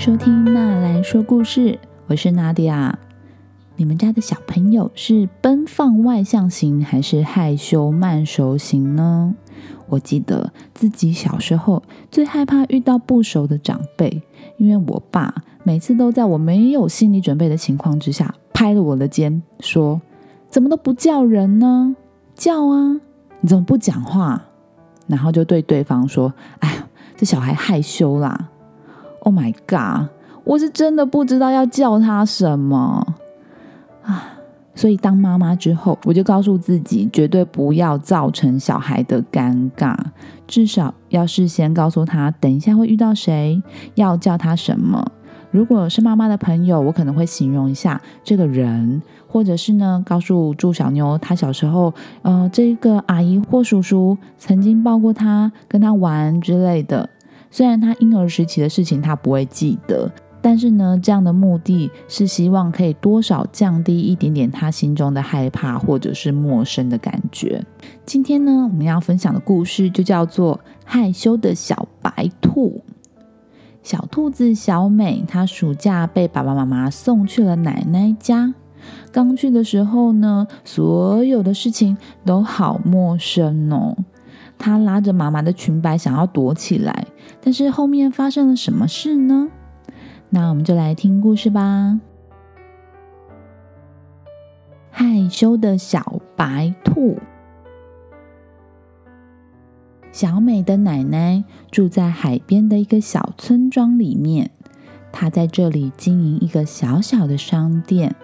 收听纳兰说故事，我是娜迪亚。你们家的小朋友是奔放外向型还是害羞慢熟型呢？我记得自己小时候最害怕遇到不熟的长辈，因为我爸每次都在我没有心理准备的情况之下拍了我的肩，说：“怎么都不叫人呢？叫啊！你怎么不讲话？”然后就对对方说：“哎呀，这小孩害羞啦。” Oh my god！我是真的不知道要叫他什么啊！所以当妈妈之后，我就告诉自己，绝对不要造成小孩的尴尬，至少要事先告诉他，等一下会遇到谁，要叫他什么。如果是妈妈的朋友，我可能会形容一下这个人，或者是呢，告诉祝小妞，她小时候，呃，这个阿姨或叔叔曾经抱过她，跟她玩之类的。虽然他婴儿时期的事情他不会记得，但是呢，这样的目的是希望可以多少降低一点点他心中的害怕或者是陌生的感觉。今天呢，我们要分享的故事就叫做《害羞的小白兔》。小兔子小美，她暑假被爸爸妈妈送去了奶奶家。刚去的时候呢，所有的事情都好陌生哦。她拉着妈妈的裙摆，想要躲起来，但是后面发生了什么事呢？那我们就来听故事吧。害羞的小白兔，小美的奶奶住在海边的一个小村庄里面，她在这里经营一个小小的商店。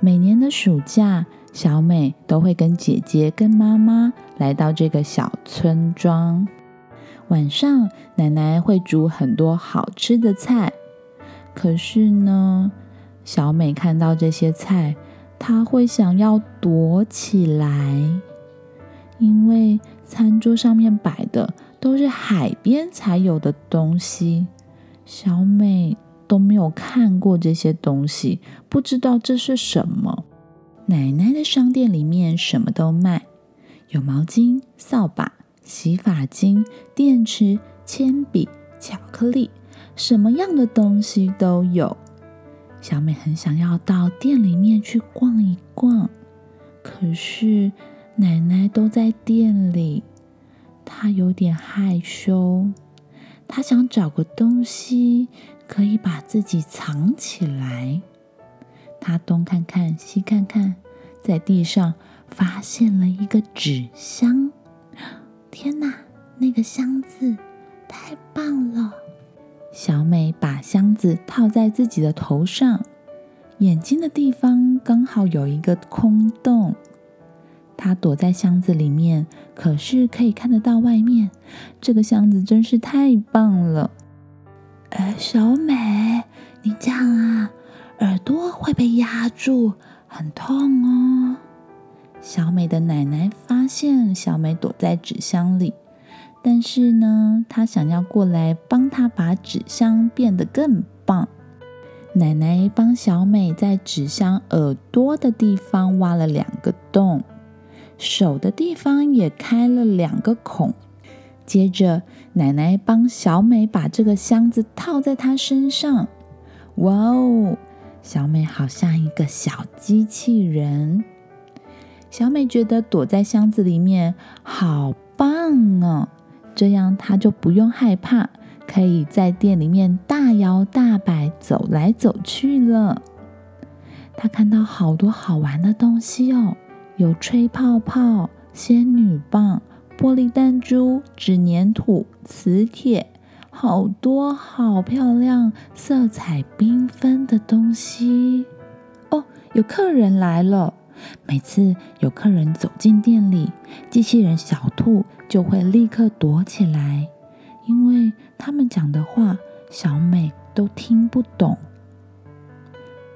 每年的暑假。小美都会跟姐姐、跟妈妈来到这个小村庄。晚上，奶奶会煮很多好吃的菜。可是呢，小美看到这些菜，她会想要躲起来，因为餐桌上面摆的都是海边才有的东西。小美都没有看过这些东西，不知道这是什么。奶奶的商店里面什么都卖，有毛巾、扫把、洗发精、电池、铅笔、巧克力，什么样的东西都有。小美很想要到店里面去逛一逛，可是奶奶都在店里，她有点害羞。她想找个东西可以把自己藏起来。他东看看，西看看，在地上发现了一个纸箱。天哪，那个箱子太棒了！小美把箱子套在自己的头上，眼睛的地方刚好有一个空洞。她躲在箱子里面，可是可以看得到外面。这个箱子真是太棒了！哎，小美，你这样啊？耳朵会被压住，很痛哦。小美的奶奶发现小美躲在纸箱里，但是呢，她想要过来帮她把纸箱变得更棒。奶奶帮小美在纸箱耳朵的地方挖了两个洞，手的地方也开了两个孔。接着，奶奶帮小美把这个箱子套在她身上。哇哦！小美好像一个小机器人。小美觉得躲在箱子里面好棒哦，这样她就不用害怕，可以在店里面大摇大摆走来走去了。她看到好多好玩的东西哦，有吹泡泡、仙女棒、玻璃弹珠、纸粘土、磁铁。好多好漂亮、色彩缤纷的东西哦！有客人来了。每次有客人走进店里，机器人小兔就会立刻躲起来，因为他们讲的话小美都听不懂。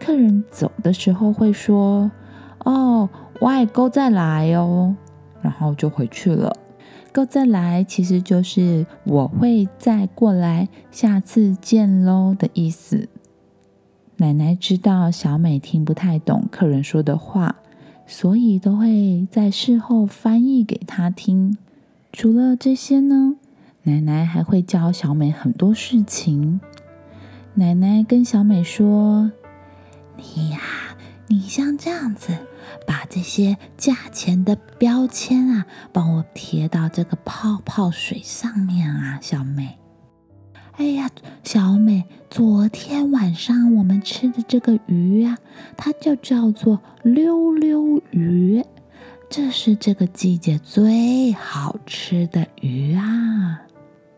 客人走的时候会说：“哦，外公再来哦。”然后就回去了。够再来，其实就是我会再过来，下次见喽的意思。奶奶知道小美听不太懂客人说的话，所以都会在事后翻译给她听。除了这些呢，奶奶还会教小美很多事情。奶奶跟小美说：“你呀，你像这样子，把这些价钱的标签啊，帮我贴到这个泡泡水上面啊，小美。”哎呀，小美，昨天晚上我们吃的这个鱼啊，它就叫做溜溜鱼，这是这个季节最好吃的鱼啊。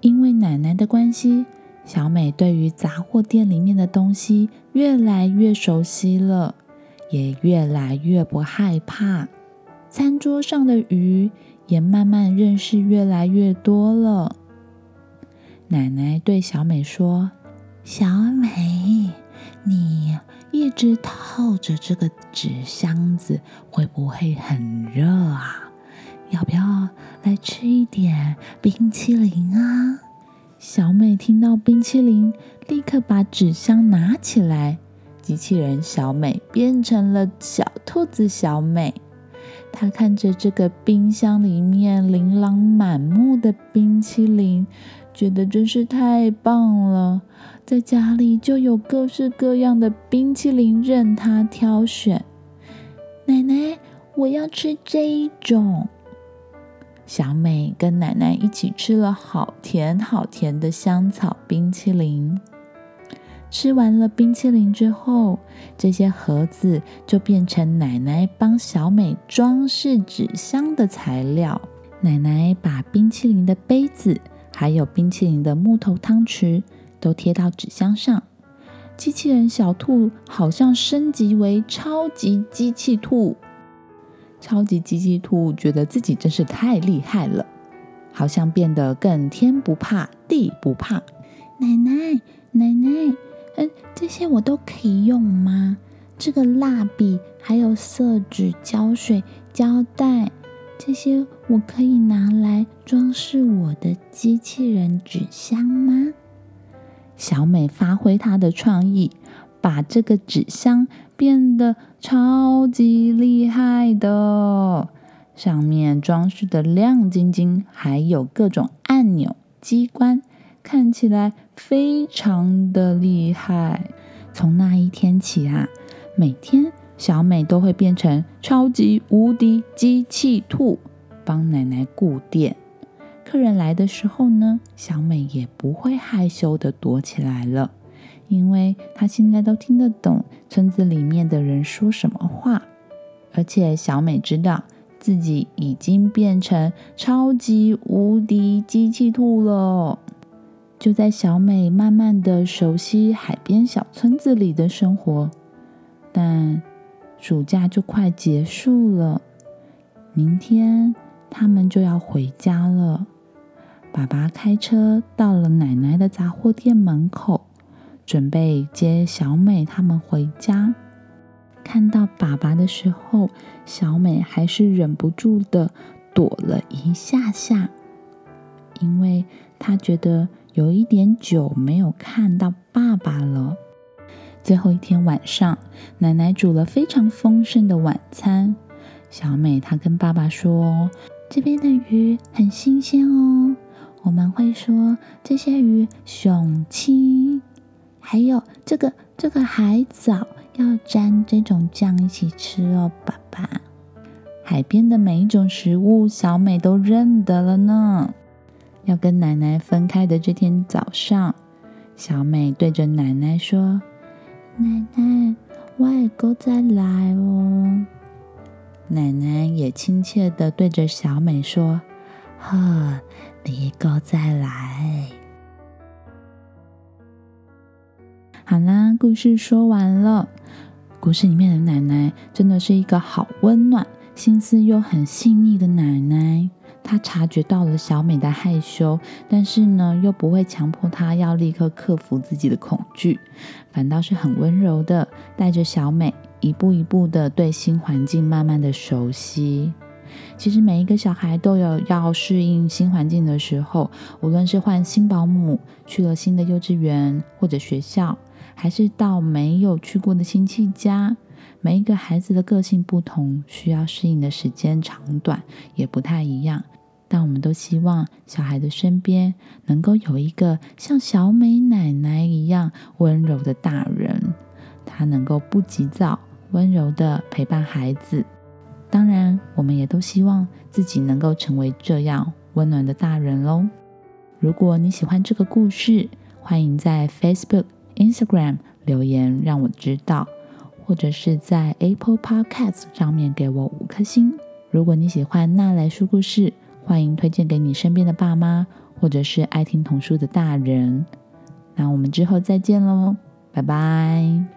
因为奶奶的关系，小美对于杂货店里面的东西越来越熟悉了，也越来越不害怕。餐桌上的鱼也慢慢认识越来越多了。奶奶对小美说：“小美，你一直套着这个纸箱子，会不会很热啊？要不要来吃一点冰淇淋啊？”小美听到冰淇淋，立刻把纸箱拿起来。机器人小美变成了小兔子小美，她看着这个冰箱里面琳琅满目的冰淇淋。觉得真是太棒了，在家里就有各式各样的冰淇淋任他挑选。奶奶，我要吃这一种。小美跟奶奶一起吃了好甜好甜的香草冰淇淋。吃完了冰淇淋之后，这些盒子就变成奶奶帮小美装饰纸箱的材料。奶奶把冰淇淋的杯子。还有冰淇淋的木头汤匙都贴到纸箱上。机器人小兔好像升级为超级机器兔。超级机器兔觉得自己真是太厉害了，好像变得更天不怕地不怕。奶奶，奶奶，这些我都可以用吗？这个蜡笔，还有色纸、胶水、胶带。这些我可以拿来装饰我的机器人纸箱吗？小美发挥她的创意，把这个纸箱变得超级厉害的，上面装饰的亮晶晶，还有各种按钮、机关，看起来非常的厉害。从那一天起啊，每天。小美都会变成超级无敌机器兔，帮奶奶顾店。客人来的时候呢，小美也不会害羞的躲起来了，因为她现在都听得懂村子里面的人说什么话。而且小美知道自己已经变成超级无敌机器兔了。就在小美慢慢的熟悉海边小村子里的生活，但。暑假就快结束了，明天他们就要回家了。爸爸开车到了奶奶的杂货店门口，准备接小美他们回家。看到爸爸的时候，小美还是忍不住的躲了一下下，因为她觉得有一点久没有看到爸爸了。最后一天晚上，奶奶煮了非常丰盛的晚餐。小美她跟爸爸说：“这边的鱼很新鲜哦，我们会说这些鱼雄青。还有这个这个海藻要沾这种酱一起吃哦，爸爸。海边的每一种食物，小美都认得了呢。要跟奶奶分开的这天早上，小美对着奶奶说。”奶奶，我也够再来哦。奶奶也亲切的对着小美说：“呵，你够再来。”好啦，故事说完了。故事里面的奶奶真的是一个好温暖、心思又很细腻的奶奶。他察觉到了小美的害羞，但是呢，又不会强迫她要立刻克服自己的恐惧，反倒是很温柔的带着小美一步一步的对新环境慢慢的熟悉。其实每一个小孩都有要适应新环境的时候，无论是换新保姆、去了新的幼稚园或者学校，还是到没有去过的亲戚家。每一个孩子的个性不同，需要适应的时间长短也不太一样。但我们都希望小孩的身边能够有一个像小美奶奶一样温柔的大人，他能够不急躁、温柔的陪伴孩子。当然，我们也都希望自己能够成为这样温暖的大人喽。如果你喜欢这个故事，欢迎在 Facebook、Instagram 留言让我知道，或者是在 Apple Podcast 上面给我五颗星。如果你喜欢纳来说故事，欢迎推荐给你身边的爸妈，或者是爱听童书的大人。那我们之后再见喽，拜拜。